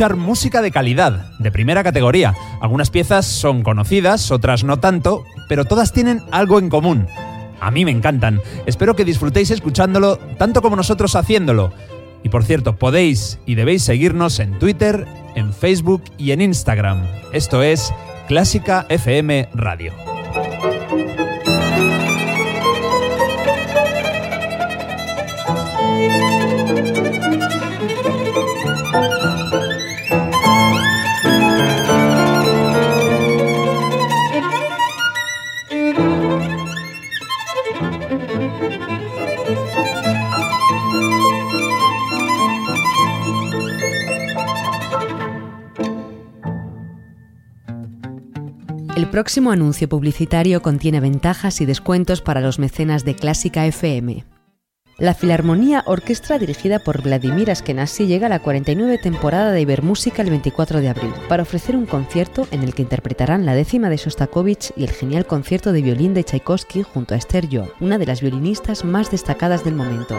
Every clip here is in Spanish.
Escuchar música de calidad, de primera categoría. Algunas piezas son conocidas, otras no tanto, pero todas tienen algo en común. A mí me encantan. Espero que disfrutéis escuchándolo tanto como nosotros haciéndolo. Y por cierto, podéis y debéis seguirnos en Twitter, en Facebook y en Instagram. Esto es Clásica FM Radio. El próximo anuncio publicitario contiene ventajas y descuentos para los mecenas de Clásica FM. La Filarmonía Orquestra dirigida por Vladimir Askenazi llega a la 49 temporada de Ibermúsica el 24 de abril para ofrecer un concierto en el que interpretarán la décima de Sostakovich y el genial concierto de violín de Tchaikovsky junto a Esther Yo, una de las violinistas más destacadas del momento.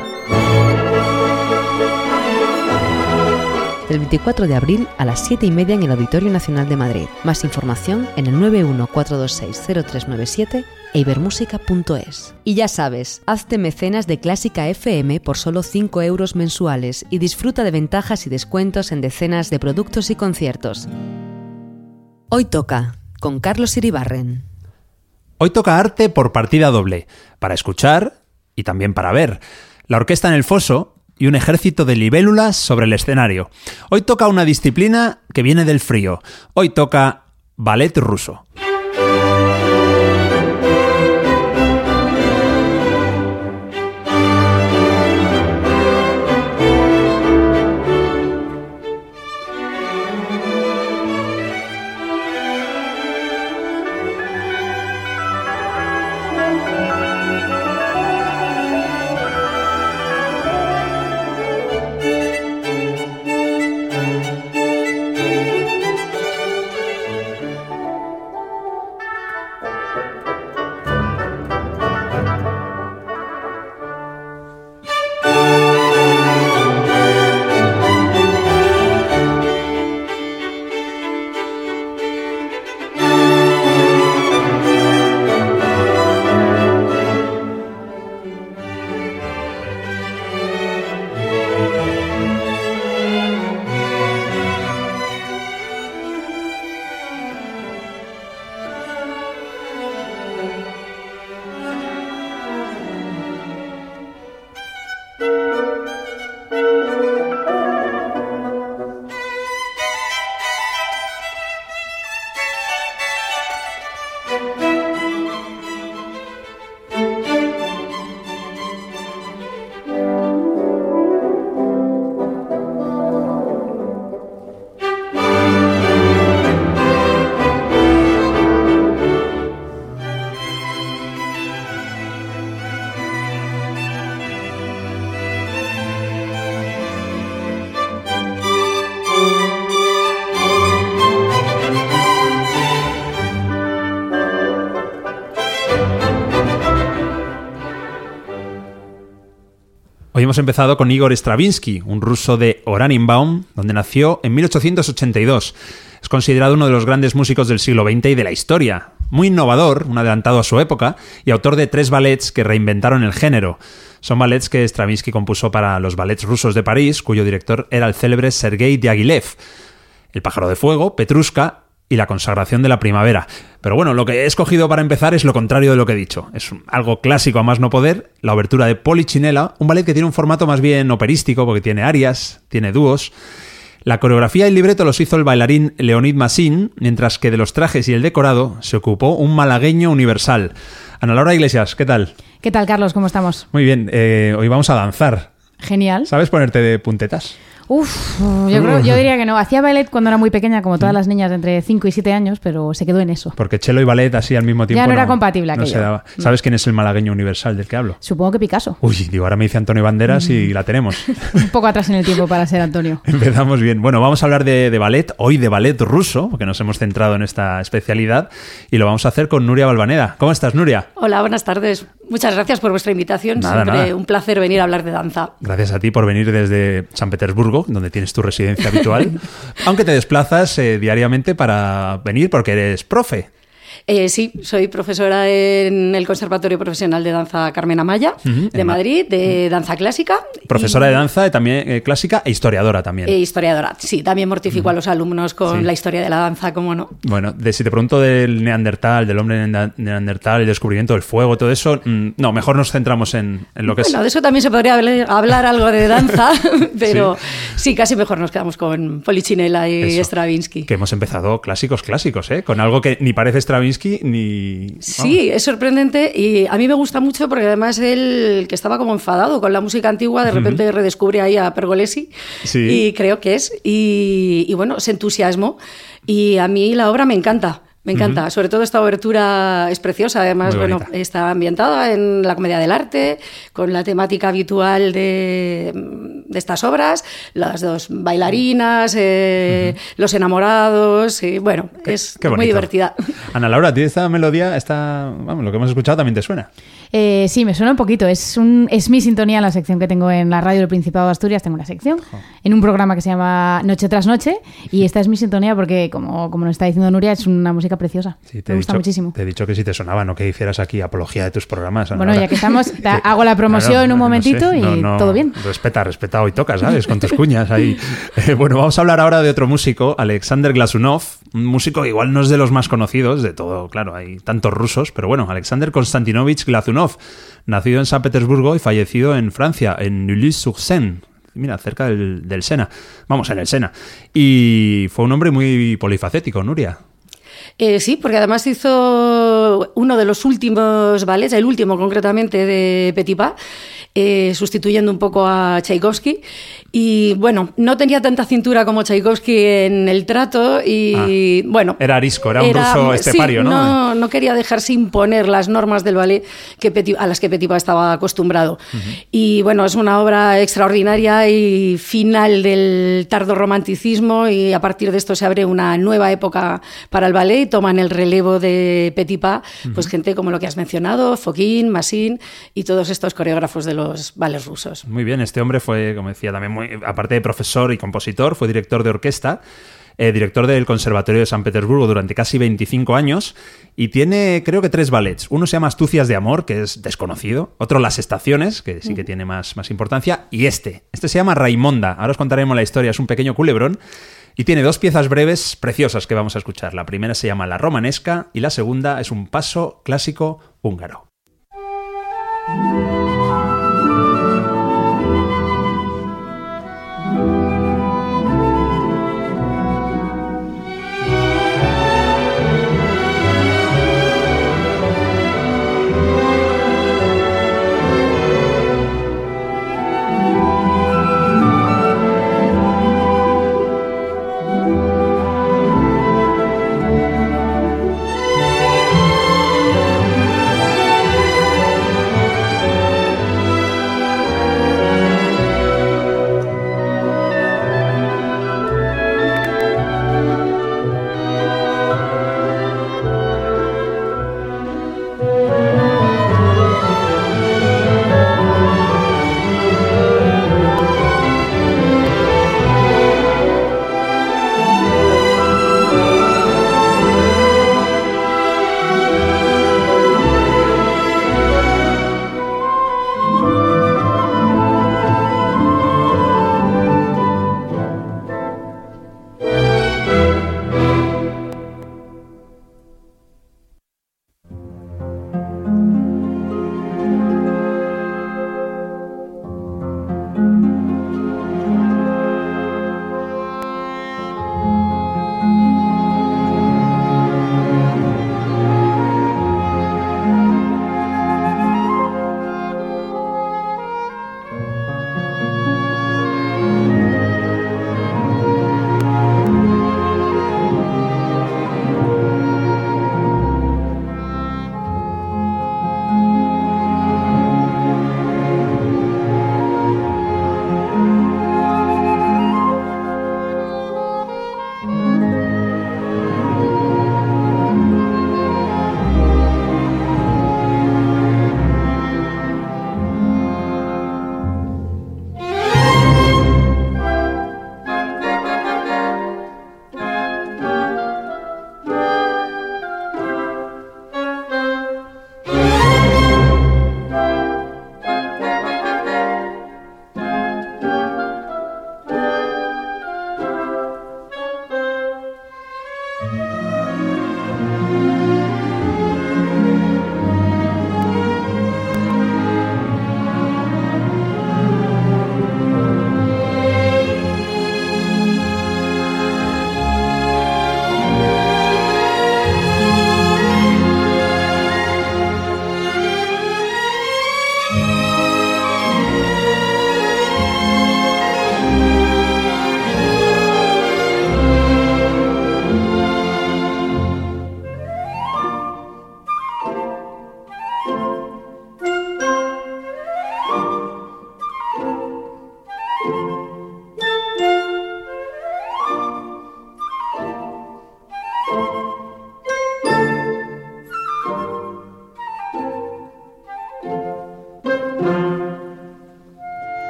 Del 24 de abril a las 7 y media en el Auditorio Nacional de Madrid. Más información en el 914260397 e ibermúsica.es. Y ya sabes, hazte mecenas de Clásica FM por solo 5 euros mensuales y disfruta de ventajas y descuentos en decenas de productos y conciertos. Hoy toca, con Carlos Iribarren. Hoy toca arte por partida doble, para escuchar y también para ver. La orquesta en el foso y un ejército de libélulas sobre el escenario. Hoy toca una disciplina que viene del frío. Hoy toca ballet ruso. Hoy hemos empezado con Igor Stravinsky, un ruso de Oranienbaum, donde nació en 1882. Es considerado uno de los grandes músicos del siglo XX y de la historia. Muy innovador, un adelantado a su época, y autor de tres ballets que reinventaron el género. Son ballets que Stravinsky compuso para los ballets rusos de París, cuyo director era el célebre Sergei Diaghilev. El pájaro de fuego, Petrushka y la consagración de la primavera. Pero bueno, lo que he escogido para empezar es lo contrario de lo que he dicho. Es algo clásico a más no poder, la obertura de Polichinela, un ballet que tiene un formato más bien operístico porque tiene arias, tiene dúos. La coreografía y el libreto los hizo el bailarín Leonid Massin, mientras que de los trajes y el decorado se ocupó un malagueño universal. Ana Laura Iglesias, ¿qué tal? ¿Qué tal, Carlos? ¿Cómo estamos? Muy bien, eh, hoy vamos a danzar. Genial. ¿Sabes ponerte de puntetas? Uf, yo, creo, yo diría que no. Hacía ballet cuando era muy pequeña, como todas las niñas de entre 5 y 7 años, pero se quedó en eso. Porque cello y ballet así al mismo tiempo. Ya no era compatible no aquello. se daba. ¿Sabes quién es el malagueño universal del que hablo? Supongo que Picasso. Uy, digo, ahora me dice Antonio Banderas y la tenemos. Un poco atrás en el tiempo para ser Antonio. Empezamos bien. Bueno, vamos a hablar de, de ballet, hoy de ballet ruso, porque nos hemos centrado en esta especialidad, y lo vamos a hacer con Nuria Balvaneda. ¿Cómo estás, Nuria? Hola, buenas tardes. Muchas gracias por vuestra invitación. Nada, Siempre nada. un placer venir a hablar de danza. Gracias a ti por venir desde San Petersburgo, donde tienes tu residencia habitual, aunque te desplazas eh, diariamente para venir porque eres profe. Eh, sí, soy profesora en el Conservatorio Profesional de Danza Carmen Amaya de Madrid, de danza clásica. Profesora y- de danza y también eh, clásica e historiadora también. E historiadora. Sí, también mortifico a los alumnos con Sí. la historia de la danza, cómo no. Bueno, de, si te pregunto del neandertal, del hombre nea- neandertal, el descubrimiento del fuego, todo eso, mm, no, mejor nos centramos en, en lo que Bueno, es... de eso también se podría hablar, hablar algo de danza, pero sí. casi mejor nos quedamos con Polichinela y Eso. Stravinsky. Que hemos empezado clásicos, clásicos, ¿eh? Con algo que ni parece Stravinsky ni... Sí, es sorprendente y a mí me gusta mucho porque además él, que estaba como enfadado con la música antigua, de repente redescubre ahí a Pergolesi Sí. y creo que es. Y, y bueno, ese entusiasmo. Y a mí la obra me encanta. Me encanta, sobre todo esta obertura es preciosa, además, bueno, está ambientada en la comedia del arte, con la temática habitual de, de estas obras, las dos bailarinas, eh, los enamorados, y bueno, es Qué muy divertida. Ana Laura, ¿a ti esta melodía, esta, vamos, lo que hemos escuchado también te suena? Eh, sí, me suena un poquito. Es, un, es mi sintonía en la sección que tengo en la radio del Principado de Asturias. Tengo una sección en un programa que se llama Noche tras Noche. Y esta es mi sintonía porque, como, como nos está diciendo Nuria, es una música preciosa. Sí, te me gusta dicho- muchísimo. Te he dicho que si te sonaba, no que hicieras aquí apología de tus programas. Bueno, ya que estamos, hago la promoción Claro, un no momentito y todo bien. Respeta, respeta, hoy toca, ¿sabes? Con tus cuñas ahí. Eh, bueno, vamos a hablar ahora de otro músico, Alexander Glasunov, un músico que igual no es de los más conocidos, de todo, claro, hay tantos rusos, pero bueno, Alexander Konstantinovich Glazunov, nacido en San Petersburgo y fallecido en Francia, en Neuilly-sur-Seine. Mira, cerca del, Sena. Vamos, en el Sena. Y fue un hombre muy polifacético, Nuria. Eh, sí, porque además hizo uno de los últimos ballets, el último concretamente de Petipa, eh, sustituyendo un poco a Tchaikovsky. Y bueno, no tenía tanta cintura como Tchaikovsky en el trato y bueno... Era arisco, era un ruso sí, estepario, ¿no? ¿no? No quería dejarse imponer las normas del ballet que Peti- a las que Petipa estaba acostumbrado. Y bueno, es una obra extraordinaria y final del tardo romanticismo y a partir de esto se abre una nueva época para el ballet y toman el relevo de Petipa, pues gente como lo que has mencionado, Fokin, Massin y todos estos coreógrafos de los ballets rusos. Muy bien, este hombre fue, como decía, también muy, aparte de profesor y compositor, fue director de orquesta, eh, director del Conservatorio de San Petersburgo durante casi 25 años y tiene, creo que, tres ballets. Uno se llama Astucias de Amor, que es desconocido, otro Las Estaciones, que sí que tiene más, más importancia, y este. Este se llama Raimonda. Ahora os contaremos la historia, es un pequeño culebrón. Y tiene dos piezas breves preciosas que vamos a escuchar. La primera se llama La Romanesca y la segunda es un paso clásico húngaro.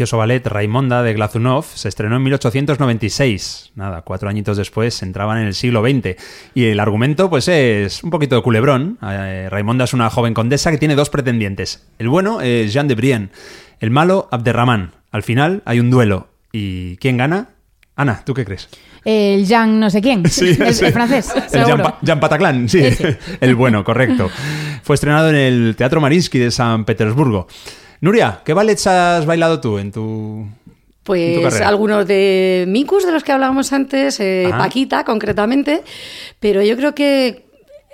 Precioso ballet Raimonda de Glazunov se estrenó en 1896. Nada, cuatro añitos después entraban en el siglo XX. Y el argumento, pues, es un poquito de culebrón. Eh, Raimonda es una joven condesa que tiene dos pretendientes. El bueno es Jean de Brienne, el malo Abderrahman. Al final hay un duelo. ¿Y quién gana? Ana, ¿tú qué crees? El Jean no sé quién, Sí, el, sí. el francés. El. Jean, Pa- Jean Pataclan, sí. Ese. El bueno, correcto. Fue estrenado en el Teatro Marinsky de San Petersburgo. Nuria, ¿qué ballets has bailado tú en tu, Pues algunos de Micus, de los que hablábamos antes, eh. Paquita concretamente, pero yo creo que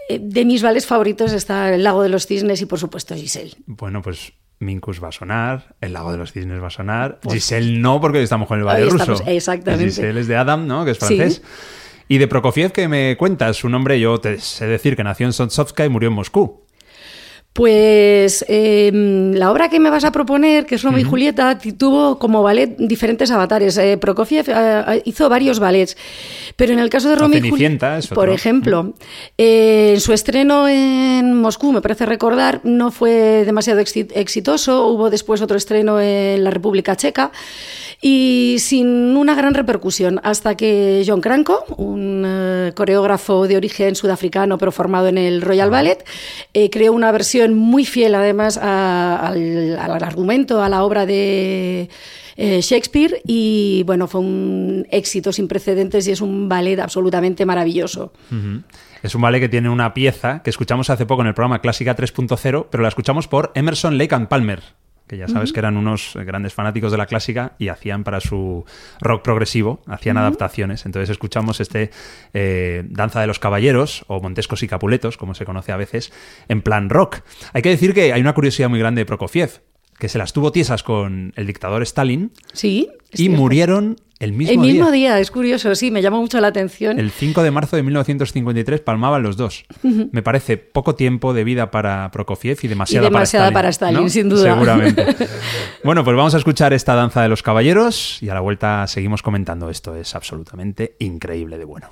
eh, de mis vales favoritos está El Lago de los Cisnes y por supuesto Giselle. Bueno, pues Minkus va a sonar, El Lago de los Cisnes va a sonar, Pues- Giselle no, porque estamos con el ballet ruso. estamos, exactamente. Giselle es de Adam, ¿no? Que es Sí. francés. Y de Prokofiev, que me cuentas su nombre, yo te sé decir que nació en Sotsovka y murió en Moscú. Pues eh, la obra que me vas a proponer, que es Romeo y Julieta, tuvo como ballet diferentes avatares. Eh, Prokofiev eh, hizo varios ballets, pero en el caso de Romeo y Julieta, por ejemplo, eh, en su estreno en Moscú, me parece recordar, no fue demasiado exi- exitoso. Hubo después otro estreno en la República Checa. Y sin una gran repercusión, hasta que John Cranko, un eh, coreógrafo de origen sudafricano pero formado en el Royal Ballet, eh, creó una versión muy fiel además al, argumento, a la obra de eh, Shakespeare. Y bueno, fue un éxito sin precedentes y es un ballet absolutamente maravilloso. Es un ballet que tiene una pieza que escuchamos hace poco en el programa Clásica 3.0, pero la escuchamos por Emerson, Lake and Palmer, que ya sabes que eran unos grandes fanáticos de la clásica y hacían para su rock progresivo, hacían adaptaciones. Entonces escuchamos este eh, Danza de los Caballeros o Montescos y Capuletos, como se conoce a veces, en plan rock. Hay que decir que hay una curiosidad muy grande de Prokofiev, que se las tuvo tiesas con el dictador Stalin Sí. y cierto. murieron el mismo, El mismo día. día, es curioso, sí, me llamó mucho la atención. El 5 de marzo de 1953 palmaban los dos. Me parece poco tiempo de vida para Prokofiev y demasiada, Y demasiada para Stalin. para Stalin, ¿no? sin duda. Seguramente. bueno, pues vamos a escuchar esta danza de los caballeros y a la vuelta seguimos comentando. Esto es absolutamente increíble de bueno.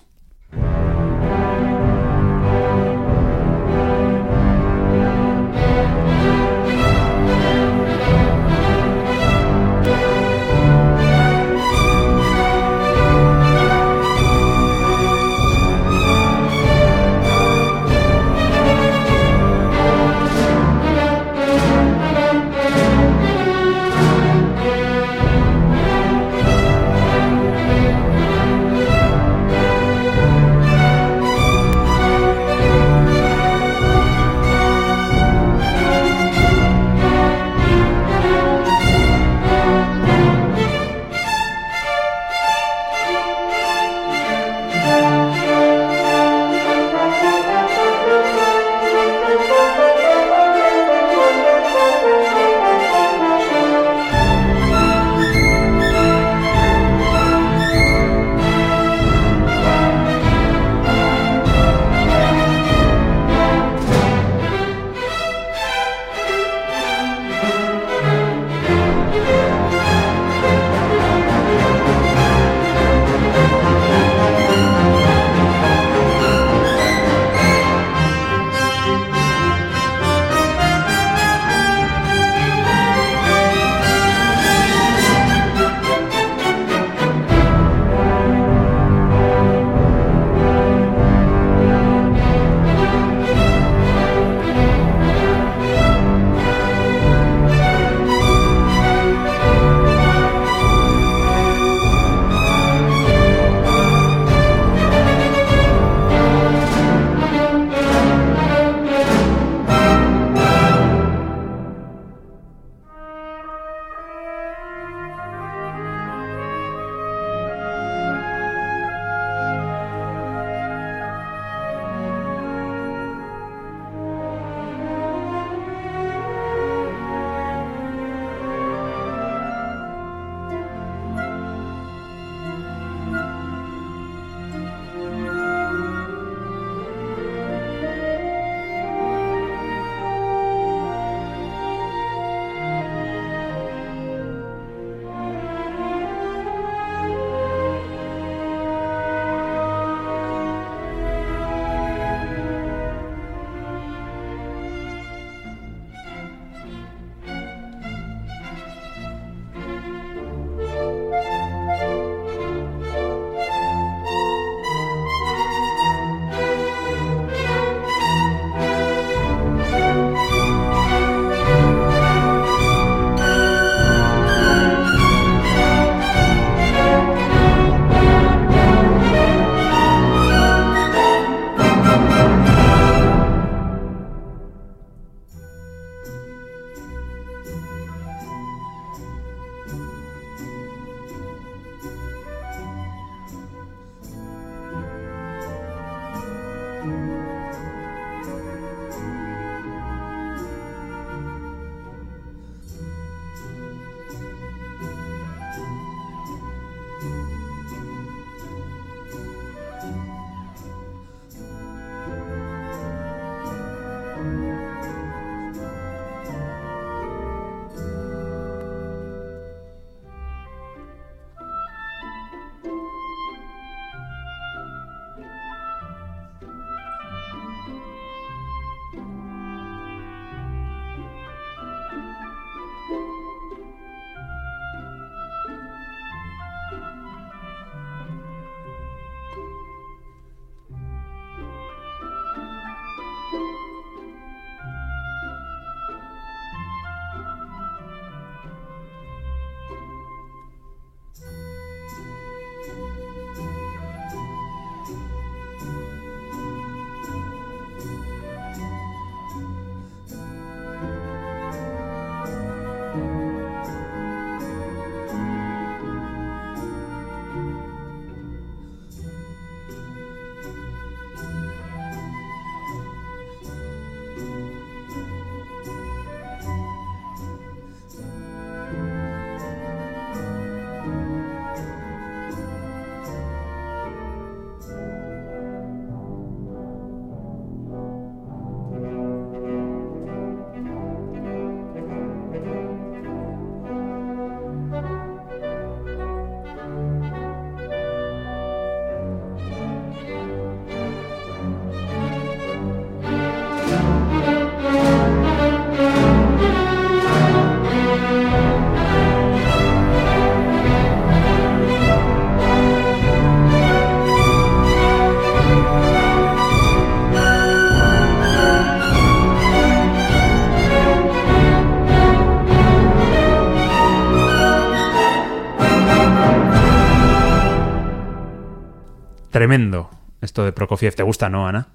Tremendo. Esto de Prokofiev, ¿te gusta, no, Ana?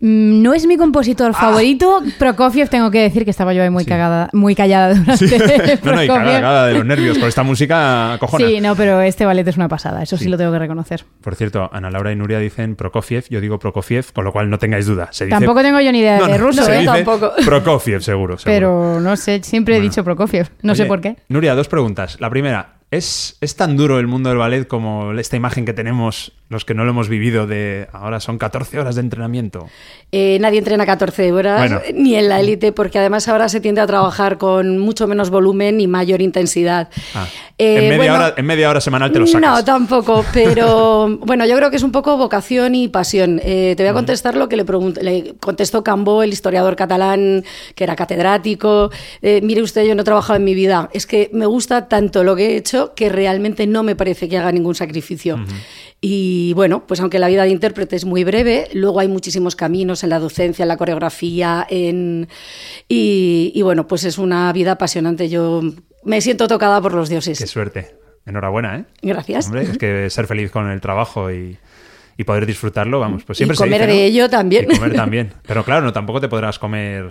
Mm, No es mi compositor Ah. favorito. Prokofiev, tengo que decir que estaba yo ahí muy, cagada, muy callada durante No, no, y cagada, cagada de los nervios, con esta música cojona. Sí, no, pero este ballet es una pasada, eso sí, lo tengo que reconocer. Por cierto, Ana Laura y Nuria dicen Prokofiev, yo digo Prokofiev, con lo cual no tengáis duda. Se dice- Tampoco tengo yo ni idea No, de ruso, ¿eh? Tampoco. Prokofiev, seguro, seguro. Pero no sé, siempre he Bueno. dicho Prokofiev. No sé por qué. Nuria, dos preguntas. La primera, ¿es, ¿es tan duro el mundo del ballet como esta imagen que tenemos los que no lo hemos vivido de ahora son 14 horas de entrenamiento? Eh, nadie entrena 14 horas, Bueno. ni en la élite, porque además ahora se tiende a trabajar con mucho menos volumen y mayor intensidad. Ah, Eh, en, media bueno, hora, en media hora semanal te lo sacas. No, tampoco, pero bueno, yo creo que es un poco vocación y pasión. Eh, te voy a contestar lo que le, le contestó Cambó, el historiador catalán, que era catedrático. Eh, mire usted, yo no he trabajado en mi vida. Es que me gusta tanto lo que he hecho que realmente no me parece que haga ningún sacrificio. Y bueno, pues aunque la vida de intérprete es muy breve, luego hay muchísimos caminos en la docencia, en la coreografía, en... Y, y bueno, pues es una vida apasionante. Yo me siento tocada por los dioses. Qué suerte. Enhorabuena, ¿eh? Gracias. Hombre, es que ser feliz con el trabajo y, y poder disfrutarlo, vamos, pues siempre Y se comer dice, de ¿no? ello también. Y comer también. Pero claro, no, tampoco te podrás comer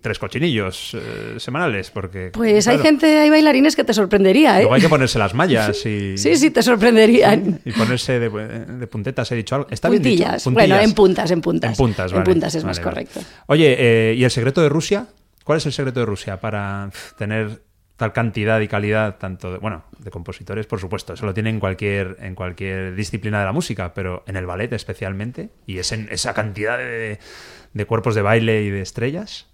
tres cochinillos eh, semanales, porque... Pues hay gente, hay bailarines que te sorprendería, ¿eh? Luego hay que ponerse las mallas y... Sí, sí, te sorprenderían. Y ponerse de, de puntetas, he dicho algo. ¿Está bien dicho? Puntillas. Bueno, en puntas, en puntas. En puntas, En vale. puntas es más Vale, correcto. Oye, eh, ¿y el secreto de Rusia? ¿Cuál es el secreto de Rusia para tener tal cantidad y calidad, tanto de, bueno, de compositores, por supuesto, eso lo tiene en cualquier, en cualquier disciplina de la música, pero en el ballet especialmente, y es en esa cantidad de, de cuerpos de baile y de estrellas.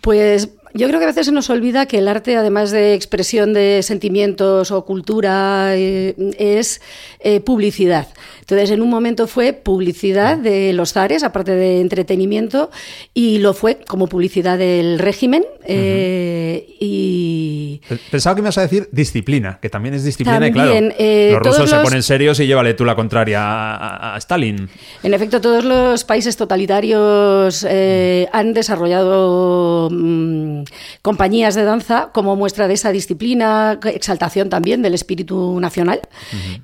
Pues yo creo que a veces se nos olvida que el arte, además de expresión de sentimientos o cultura, eh, es eh, publicidad. Entonces, en un momento fue publicidad de los zares, aparte de entretenimiento, y lo fue como publicidad del régimen. eh, y Pensaba que me ibas a decir disciplina, que también es disciplina, y claro, eh, los rusos se ponen serios y llévale tú la contraria a, Stalin. En efecto, todos los países totalitarios han desarrollado mm, compañías de danza como muestra de esa disciplina, exaltación también del espíritu nacional.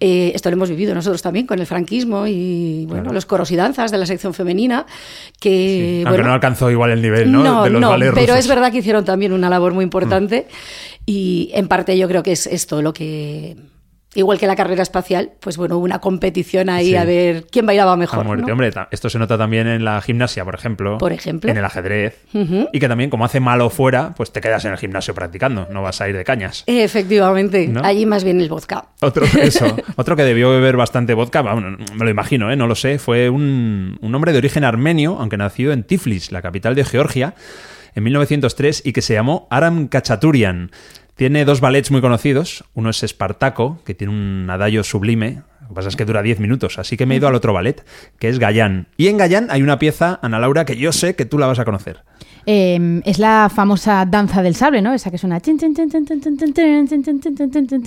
Eh, esto lo hemos vivido nosotros también con el franquismo y bueno, Claro. los coros y danzas de la sección femenina, que Aunque bueno, no alcanzó igual el nivel ¿no? no, de los no, pero rusos. es verdad que hicieron también una labor muy importante y en parte yo creo que es esto lo que... Igual que la carrera espacial, pues bueno, hubo una competición ahí Sí. a ver quién bailaba A mejor. muerte. ¿no? Hombre, esto se nota también en la gimnasia, por ejemplo. Por ejemplo. En el ajedrez. Y que también, como hace malo fuera, pues te quedas en el gimnasio practicando, no vas a ir de cañas. Efectivamente, ¿No? allí más bien el vodka. Otro, eso, otro que debió beber bastante vodka, bueno, me lo imagino, ¿eh? no lo sé, fue un, un hombre de origen armenio, aunque nació en Tiflis, la capital de Georgia, en 1903, y que se llamó Aram Kachaturian. Tiene dos ballets muy conocidos. Uno es Espartaco, que tiene un adagio sublime. Lo que pasa es que dura 10 minutos, así que me he ido al otro ballet, que es Gayán. Y en Gayán hay una pieza, Ana Laura, que yo sé que tú la vas a conocer. Eh, es la famosa danza del sable, ¿no? Esa que suena.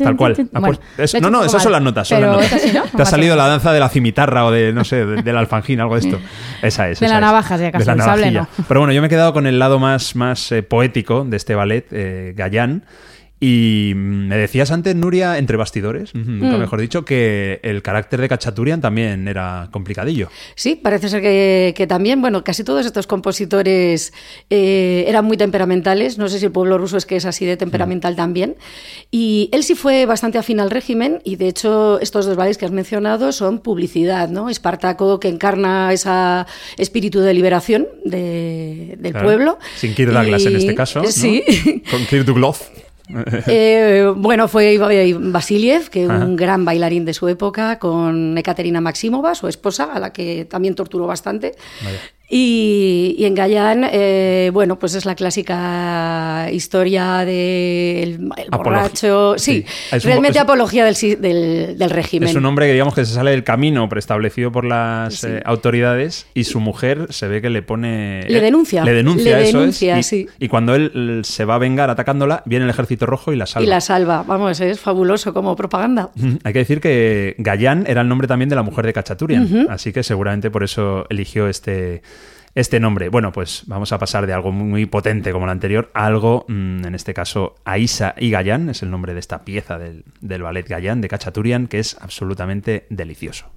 Tal cual. Ah, pues, es- no, no, esas son las notas. son las notas. ¿no? Te ha salido la danza de la cimitarra o de, no sé, de- del alfangín, algo de esto. Esa es. De esa la navaja, si acaso, De la el sable no. Pero bueno, yo me he quedado con el lado más, más eh, poético de este ballet, eh, Gayán. Y mm, me decías antes, Nuria, entre bastidores, nunca Mm. mejor dicho, que el carácter de Cachaturian también era complicadillo. Sí, parece ser que, que también, bueno, casi todos estos compositores eh, eran muy temperamentales. No sé si el pueblo ruso es que es así de temperamental Mm. también. Y él sí fue bastante afín al régimen y de hecho estos dos ballets que has mencionado son publicidad, ¿no? Espartaco que encarna ese espíritu de liberación de- del Claro. pueblo. Sin Kirk Douglas en este caso. ¿no? Sí. Con Kirk Douglas. Eh, bueno, fue Vasiliev, que Ajá. un gran bailarín de su época, con Ekaterina Maximova, su esposa, a la que también torturó bastante. Vaya. Y, y en Gayán, eh, bueno, pues es la clásica historia del el Apología. borracho. Sí, Sí, es un- realmente es- apología del, del, del régimen. Es un hombre que digamos que se sale del camino preestablecido por las Sí. eh, autoridades y su mujer se ve que le pone... Le denuncia. Le denuncia, Le eso denuncia, es. Y, sí. y cuando él se va a vengar atacándola, viene el ejército rojo y la salva. Y la salva. Vamos, es fabuloso como propaganda. Hay que decir que Gayán era el nombre también de la mujer de Cachaturian, así que seguramente por eso eligió este, este nombre. Bueno, pues vamos a pasar de algo muy, potente como el anterior a algo, mm, en este caso, Aisa y Gayán, es el nombre de esta pieza del, del ballet Gayán de Cachaturian, que es absolutamente delicioso.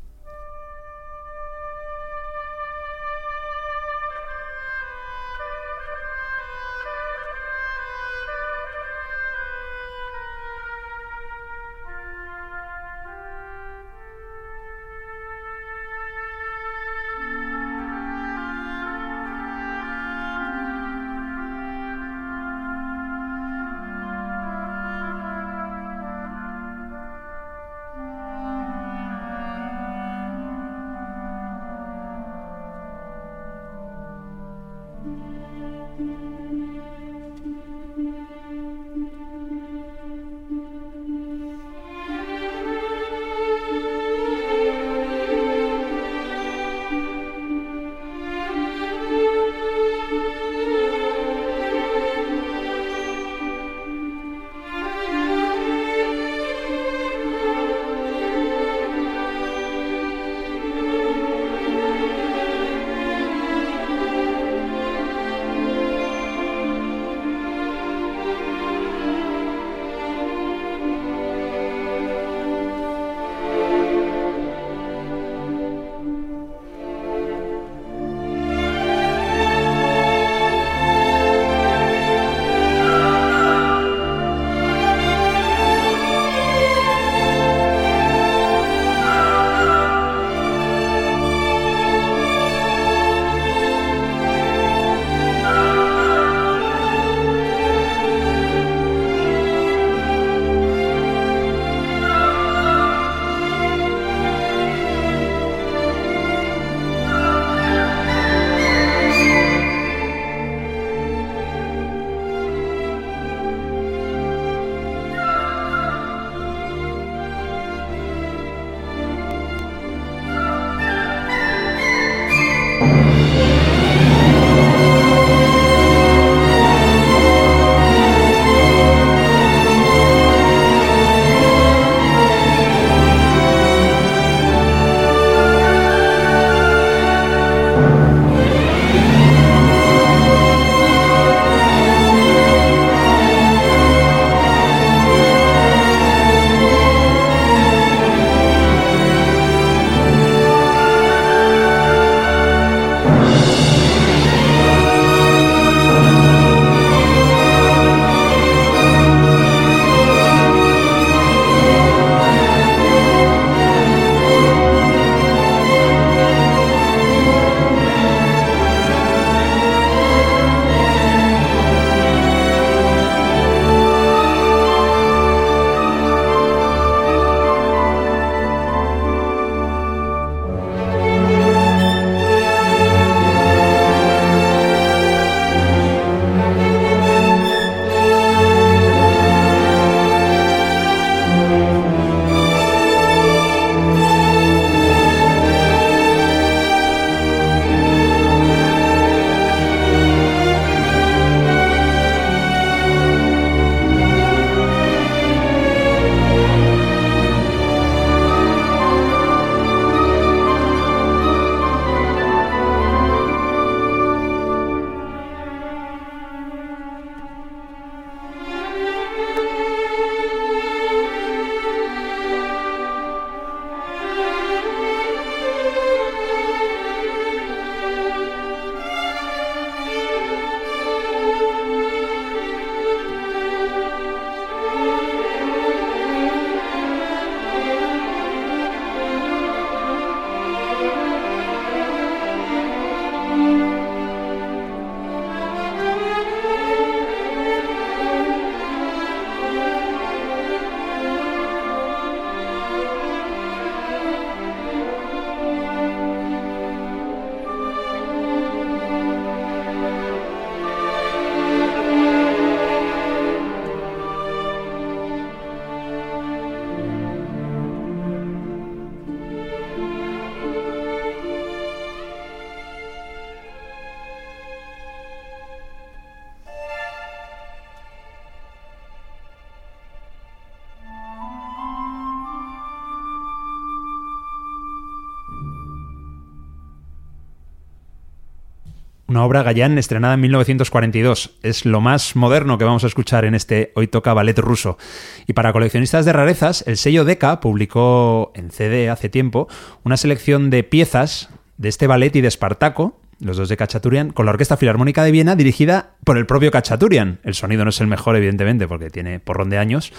Una obra Gallán estrenada en 1942. Es lo más moderno que vamos a escuchar en este Hoy toca ballet ruso. Y para coleccionistas de rarezas, el sello Deca publicó en CD hace tiempo una selección de piezas de este ballet y de Espartaco, los dos de Cachaturian, con la Orquesta Filarmónica de Viena dirigida por el propio Cachaturian. El sonido no es el mejor, evidentemente, porque tiene porrón de años,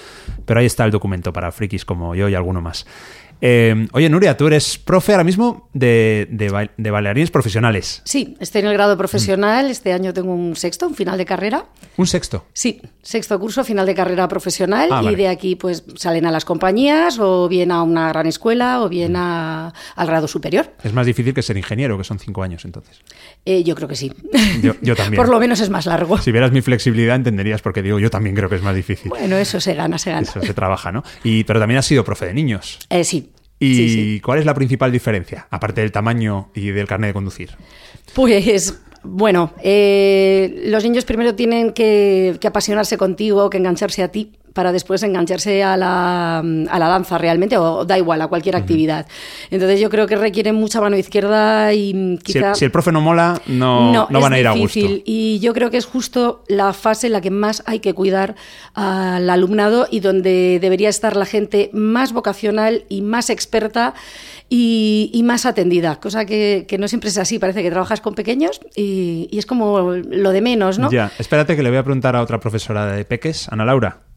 pero ahí está el documento para frikis como yo y alguno más. Eh, oye, Nuria, tú eres profe ahora mismo de, de, de, bailarines profesionales. Sí, estoy en el grado profesional. Este año tengo un sexto, un final de carrera. ¿Un sexto? Sí, sexto curso, final de carrera profesional. Ah, y de aquí pues salen a las compañías o bien a una gran escuela o bien a, al grado superior. Es más difícil que ser ingeniero, que son cinco años entonces. Eh, yo creo que sí. Yo, yo también. Por lo menos es más largo. Si vieras mi flexibilidad entenderías porque digo, yo también creo que es más difícil. Bueno, eso se gana, se gana. Eso se trabaja, ¿no? Y, pero también has sido profe de niños. Eh, sí. ¿Y Sí, sí. cuál es la principal diferencia, aparte del tamaño y del carnet de conducir? Pues bueno, eh, los niños primero tienen que, que, apasionarse contigo, que engancharse a ti, para después engancharse a la, a la danza realmente, o da igual, a cualquier actividad. Entonces yo creo que requieren mucha mano izquierda y quizá... Si el, si el profe no mola, no, no, no van a ir difícil. a gusto. Y yo creo que es justo la fase en la que más hay que cuidar al alumnado y donde debería estar la gente más vocacional y más experta y, y, más atendida, cosa que, que, no siempre es así. Parece que trabajas con pequeños y, y, es como lo de menos, ¿no? Ya, espérate que le voy a preguntar a otra profesora de Peques, Ana Laura.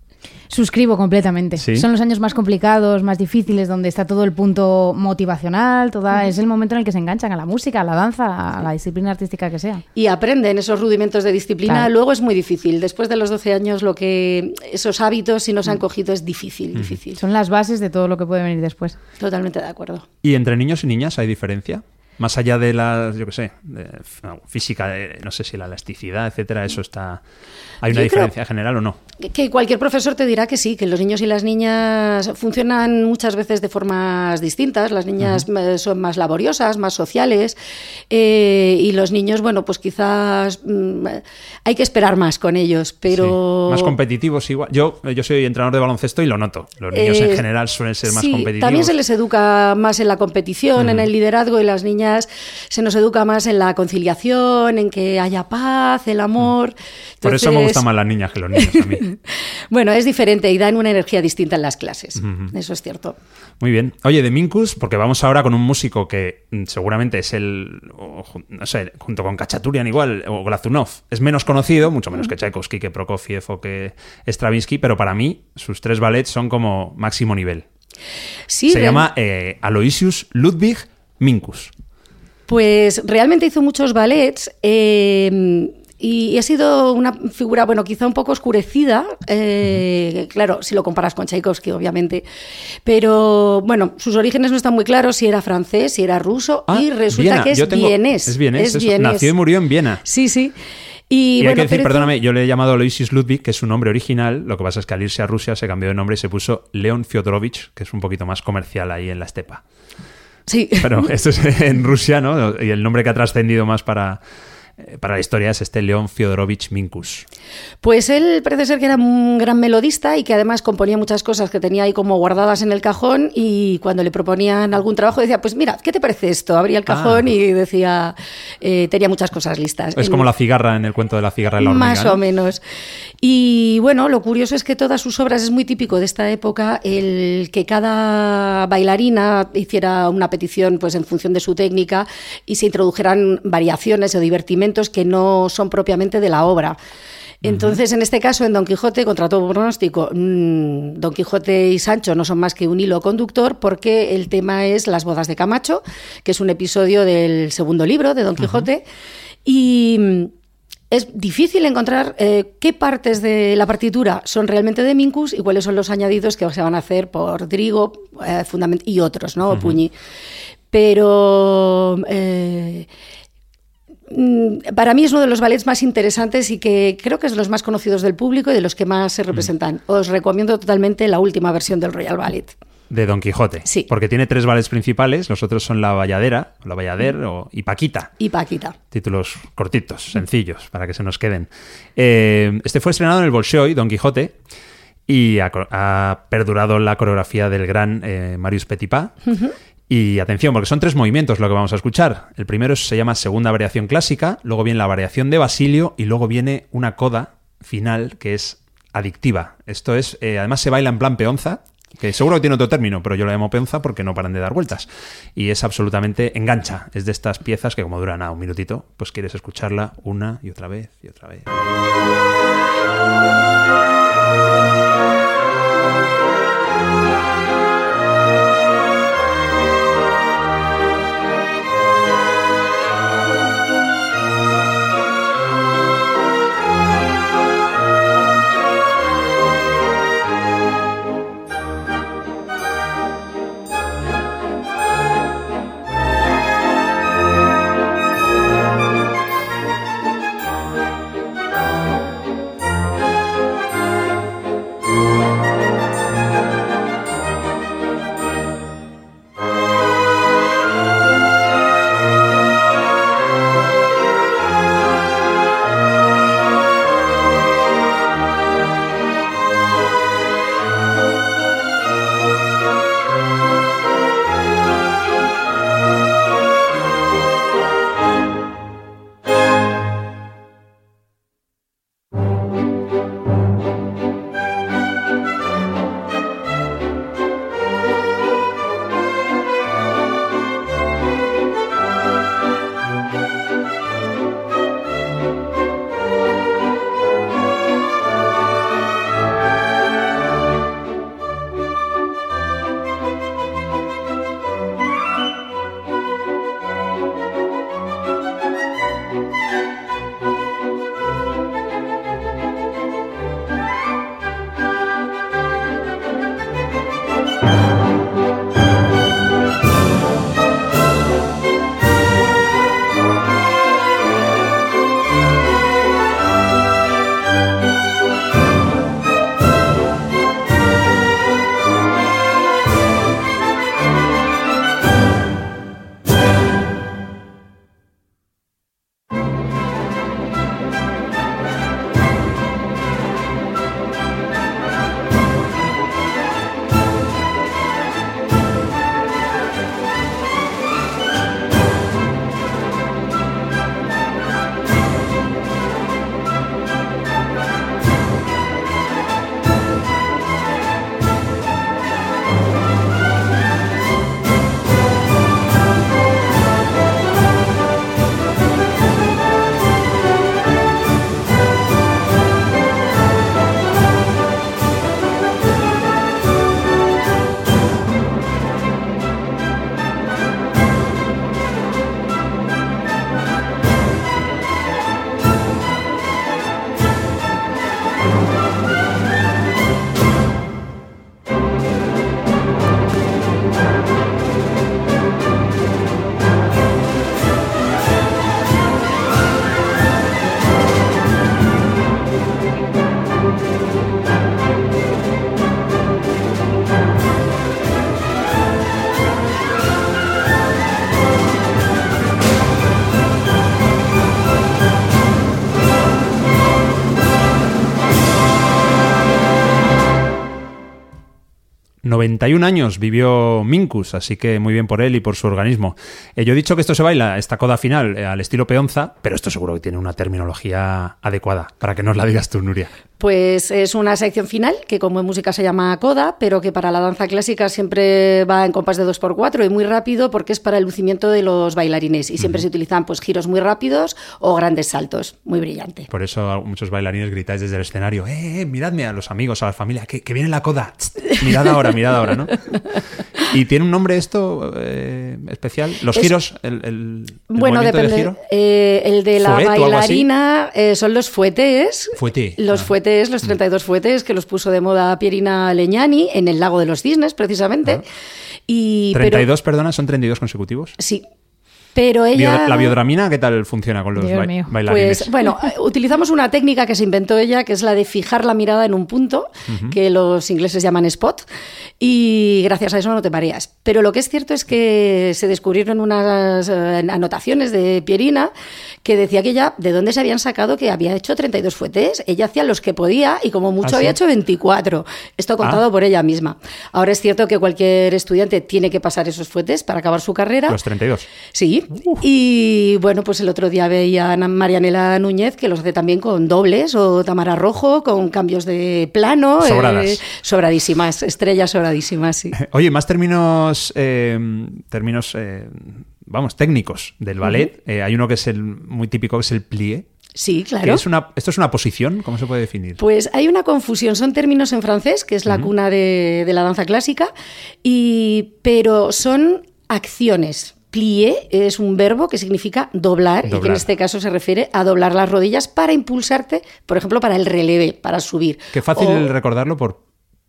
Suscribo completamente. ¿Sí? Son los años más complicados, más difíciles, donde está todo el punto motivacional, toda, es el momento en el que se enganchan a la música, a la danza, a la disciplina artística que sea. Y aprenden esos rudimentos de disciplina. Claro. Luego es muy difícil. Después de los 12 años, lo que esos hábitos, si nos han cogido, es difícil, difícil. Son las bases de todo lo que puede venir después. Totalmente de acuerdo. ¿Y entre niños y niñas hay diferencia? Más allá de la, yo qué sé, de, no, física, de, no sé si la elasticidad, etcétera, eso está. ¿Hay una Yo diferencia general o no? Que cualquier profesor te dirá que sí, que los niños y las niñas funcionan muchas veces de formas distintas. Las niñas uh -huh. son más laboriosas, más sociales, eh, y los niños, bueno, pues quizás mmm, hay que esperar más con ellos, pero. Sí, más competitivos igual. Yo, yo soy entrenador de baloncesto y lo noto. Los niños eh, en general suelen ser más sí, competitivos. También se les educa más en la competición, uh -huh. en el liderazgo, y las niñas se nos educa más en la conciliación, en que haya paz, el amor. Entonces... Por eso me gustan más las niñas que los niños a mí. bueno, es diferente y dan una energía distinta en las clases. Uh -huh. Eso es cierto. Muy bien. Oye, de Minkus, porque vamos ahora con un músico que mm, seguramente es el, o, no sé, junto con Kachaturian igual, o Glazunov, es menos conocido, mucho menos que Tchaikovsky, que Prokofiev o que Stravinsky, pero para mí sus tres ballets son como máximo nivel. Sí, Se llama eh, Aloysius Ludwig Minkus. Pues realmente hizo muchos ballets. Eh, y ha sido una figura, bueno, quizá un poco oscurecida, eh, claro, si lo comparas con Tchaikovsky, obviamente, pero bueno, sus orígenes no están muy claros, si era francés, si era ruso, ah, y resulta Viena. que es tengo, vienés. Es vienés, es vienés. nació y murió en Viena. Sí, sí. Y, y bueno, hay que decir, pero... perdóname, yo le he llamado Aloysius Ludwig, que es su nombre original, lo que pasa es que al irse a Rusia se cambió de nombre y se puso Leon Fyodorovich, que es un poquito más comercial ahí en la estepa. Sí. Pero esto es en Rusia, ¿no? Y el nombre que ha trascendido más para, para la historia es este León Fyodorovich Minkus. Pues él parece ser que era un gran melodista y que además componía muchas cosas que tenía ahí como guardadas en el cajón y cuando le proponían algún trabajo decía, pues mira, ¿qué te parece esto? Abría el cajón ah. y decía, eh, tenía muchas cosas listas. Es en, como la cigarra en el cuento de la cigarra en la hormiga. Más ¿no? o menos. Y bueno, lo curioso es que todas sus obras, es muy típico de esta época, el que cada bailarina hiciera una petición pues en función de su técnica y se introdujeran variaciones o divertimentos que no son propiamente de la obra. Entonces, en este caso, en Don Quijote, contra todo pronóstico, mmm, Don Quijote y Sancho no son más que un hilo conductor porque el tema es Las bodas de Camacho, que es un episodio del segundo libro de Don Quijote. Uh -huh. Y es difícil encontrar eh, qué partes de la partitura son realmente de Minkus y cuáles son los añadidos que se van a hacer por Drigo eh, y otros, ¿no? Uh -huh. Puñi. Pero... Eh, para mí es uno de los ballets más interesantes y que creo que es de los más conocidos del público y de los que más se representan. Os recomiendo totalmente la última versión del Royal Ballet. De Don Quijote. Sí. Porque tiene tres ballets principales, los otros son La Valladera, La Vallader mm. o, y Paquita. Y Paquita. Títulos cortitos, sencillos, para que se nos queden. Eh, este fue estrenado en el Bolshoi, Don Quijote, y ha, ha perdurado la coreografía del gran eh, Marius Petipa. Uh -huh. Y atención, porque son tres movimientos lo que vamos a escuchar. El primero se llama segunda variación clásica, luego viene la variación de Basilio y luego viene una coda final que es adictiva. Esto es, eh, además se baila en plan peonza, que seguro que tiene otro término, pero yo lo llamo peonza porque no paran de dar vueltas. Y es absolutamente engancha. Es de estas piezas que como duran nada, un minutito, pues quieres escucharla una y otra vez y otra vez. Años vivió Minkus, así que muy bien por él y por su organismo. Eh, yo he dicho que esto se baila, esta coda final, eh, al estilo peonza, pero esto seguro que tiene una terminología adecuada, para que nos la digas tú, Nuria. Pues es una sección final que como en música se llama coda, pero que para la danza clásica siempre va en compás de 2x4 y muy rápido porque es para el lucimiento de los bailarines y siempre se utilizan pues giros muy rápidos o grandes saltos, muy brillante. Por eso muchos bailarines gritáis desde el escenario, eh, eh miradme a los amigos, a la familia, que, viene la coda, mirad ahora, mirad ahora, ¿no? ¿Y tiene un nombre esto eh, especial? ¿Los giros? El, bueno, depende. Eh, el de la bailarina son los fuetes. Fuete. Los ah. fuetes los 32 fuetes que los puso de moda Pierina Leñani en el Lago de los Cisnes, precisamente. Y, 32, perdona, son 32 consecutivos. Sí. Pero ella... ¿La biodramina qué tal funciona con los ba- mío. bailarines? Pues bueno, eh, utilizamos una técnica que se inventó ella, que es la de fijar la mirada en un punto, que los ingleses llaman spot, y gracias a eso no te mareas. Pero lo que es cierto es que se descubrieron unas eh, anotaciones de Pierina que decía que ella, ¿de dónde se habían sacado que había hecho 32 fuetes? Ella hacía los que podía y como mucho ¿Ah, había sí? hecho 24. Esto contado Ah. por ella misma. Ahora es cierto que cualquier estudiante tiene que pasar esos fuetes para acabar su carrera. Los 32. Sí, y bueno, pues el otro día veía a Marianela Núñez que los hace también con dobles o Tamara Rojo, con cambios de plano. Sobradas. eh, sobradísimas, estrellas sobradísimas, sí. Oye, más términos, eh, términos, eh, vamos, técnicos del ballet. Hay uno que es el muy típico, que es el plié. Sí, claro. es una, ¿Esto es una posición? ¿Cómo se puede definir? Pues hay una confusión, son términos en francés, que es la cuna de, de la danza clásica, y, pero son acciones. Plié es un verbo que significa doblar, y que en este caso se refiere a doblar las rodillas para impulsarte, por ejemplo, para el releve, para subir. Qué fácil O- recordarlo por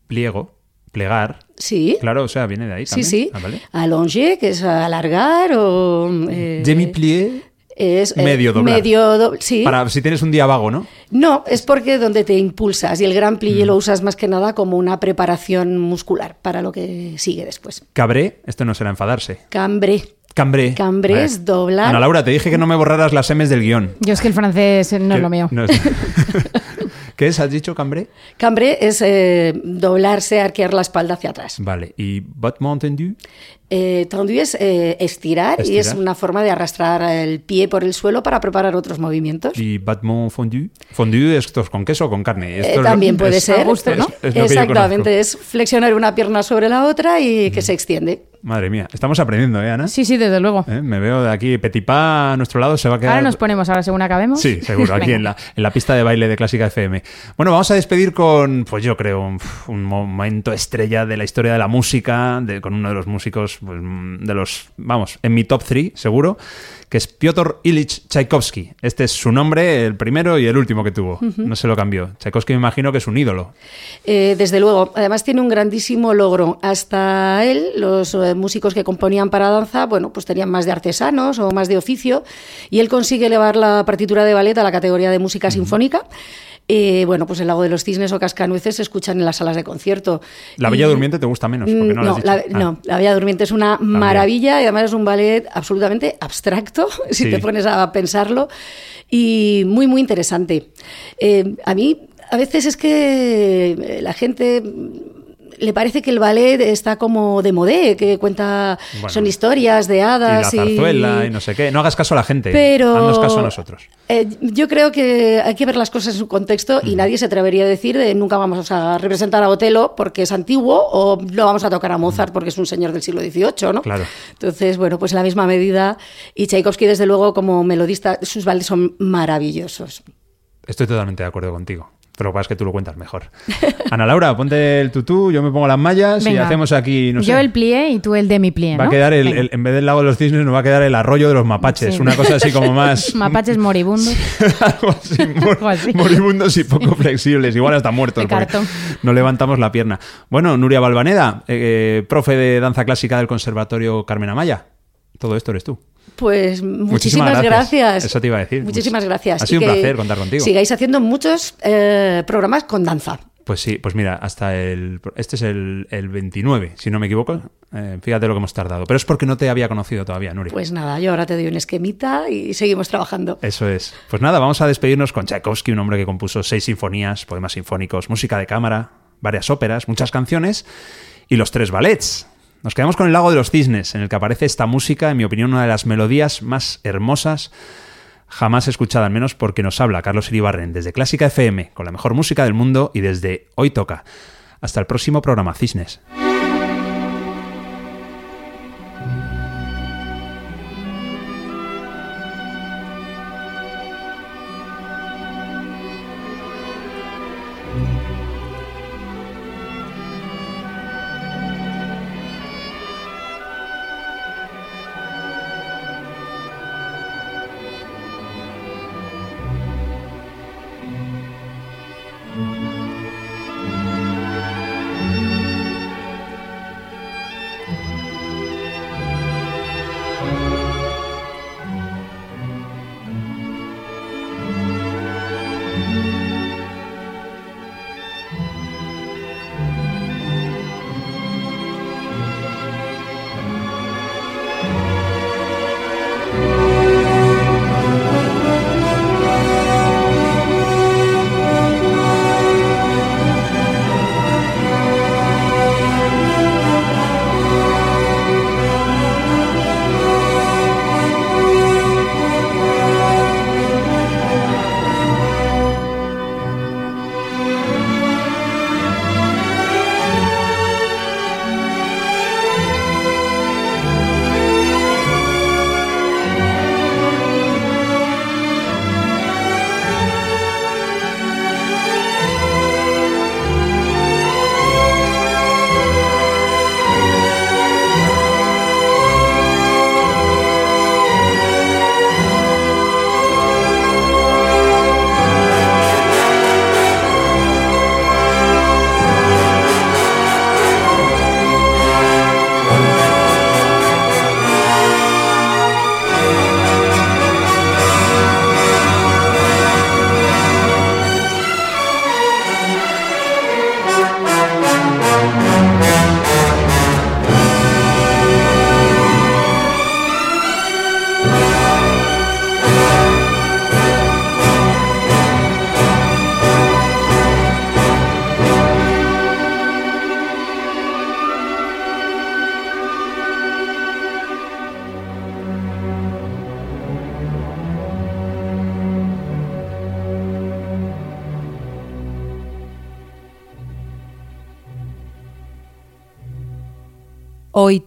pliego, plegar. Sí. Claro, o sea, viene de ahí Sí, también. sí. Ah, ¿vale? Allonger, que es alargar, o. eh, Demi-plié, es, eh, medio doblar. Medio do- sí. para si tienes un día vago, ¿no? No, es porque donde te impulsas y el gran Mm. plié lo usas más que nada como una preparación muscular para lo que sigue después. Cabré, esto no será enfadarse. Cambré. Cambré. Cambré es doblar. Ana Laura, te dije que no me borraras las M's del guion. Yo es que el francés no es lo mío. No es- ¿Qué es? ¿Has dicho cambré? Cambré es eh, doblarse, arquear la espalda hacia atrás. Vale. ¿Y battement tendu? Eh, tendu es eh, estirar, y es una forma de arrastrar el pie por el suelo para preparar otros movimientos. ¿Y battement fondu? Fondu es estos con queso o con carne. Eh, Esto es lo- también puede es- ser. gusto, ¿no? es- lo Exactamente, es flexionar una pierna sobre la otra y que se extiende. Madre mía, estamos aprendiendo, ¿eh, Ana? Sí, sí, desde luego. ¿Eh? Me veo de aquí, Petit Pas a nuestro lado se va a quedar... Ahora nos ponemos, ahora según acabemos. Sí, seguro, aquí en la, en la pista de baile de Clásica FM. Bueno, vamos a despedir con, pues yo creo, un, un momento estrella de la historia de la música, de- con uno de los músicos, pues, de los, vamos, en mi top 3, seguro, que es Piotr Ilich Tchaikovsky. Este es su nombre, el primero y el último que tuvo. No se lo cambió. Tchaikovsky me imagino que es un ídolo. Eh, desde luego, además tiene un grandísimo logro. Hasta él, los eh, músicos que componían para danza, bueno, pues tenían más de artesanos o más de oficio, y él consigue elevar la partitura de ballet a la categoría de música sinfónica. Eh, bueno, pues el Lago de los Cisnes o Cascanueces se escuchan en las salas de concierto. La Y- Bella Durmiente te gusta menos, porque no, lo has dicho. la, Ah. no, La Bella Durmiente es una maravilla y además es un ballet absolutamente abstracto, si Sí. te pones a pensarlo, y muy, muy interesante. Eh, a mí, a veces es que la gente le parece que el ballet está como de modé, que cuenta, Bueno, son historias de Y la hadas zarzuela y no sé qué. No hagas caso a la gente. pero Haznos caso a nosotros. eh, yo creo que hay que ver las cosas en su contexto y nadie se atrevería a decir de nunca vamos a representar a Otelo porque es antiguo o no vamos a tocar a Mozart porque es un señor del siglo XVIII, ¿no? Claro. Entonces, bueno, pues en la misma medida y Tchaikovsky desde luego como melodista sus ballets son maravillosos. Estoy totalmente de acuerdo contigo. Pero lo que pasa es que tú lo cuentas mejor. Ana Laura, ponte el tutú, yo me pongo las mallas y hacemos aquí, no sé. Yo el plié y tú el demi-plié, Va ¿no? a quedar el, en vez del lago de los cisnes, nos va a quedar el arroyo de los mapaches. Sí. Una cosa así como más. Mapaches moribundos. Algo así, mor- Algo así. moribundos y poco flexibles, igual hasta muertos. No levantamos la pierna. Bueno, Nuria Balvaneda, eh, profe de danza clásica del Conservatorio Carmen Amaya. Todo esto eres tú. Pues Muchísimas muchísimas, gracias. gracias. Eso te iba a decir. Muchísimas Much- gracias. Ha sido Y un placer contar contigo. Sigáis haciendo muchos eh, programas con danza. Pues sí, pues mira, hasta el. Este es el, el 29, si no me equivoco. Eh, fíjate lo que hemos tardado. Pero es porque no te había conocido todavía, Nuria. Pues nada, yo ahora te doy un esquemita y seguimos trabajando. Eso es. Pues nada, vamos a despedirnos con Tchaikovsky, un hombre que compuso seis sinfonías, poemas sinfónicos, música de cámara, varias óperas, muchas canciones y los tres ballets. Nos quedamos con el Lago de los Cisnes, en el que aparece esta música, en mi opinión, una de las melodías más hermosas jamás escuchada, al menos porque nos habla Carlos Iribarren desde Clásica FM, con la mejor música del mundo y desde Hoy Toca. Hasta el próximo programa, Cisnes.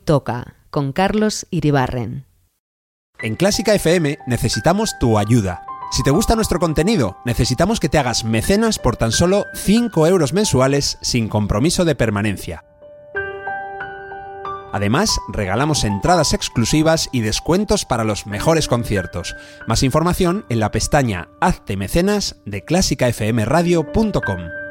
Toca con Carlos Iribarren. En Clásica FM necesitamos tu ayuda. Si te gusta nuestro contenido, necesitamos que te hagas mecenas por tan solo 5 euros mensuales sin compromiso de permanencia. Además, regalamos entradas exclusivas y descuentos para los mejores conciertos. Más información en la pestaña Hazte Mecenas de clásicafmradio.com.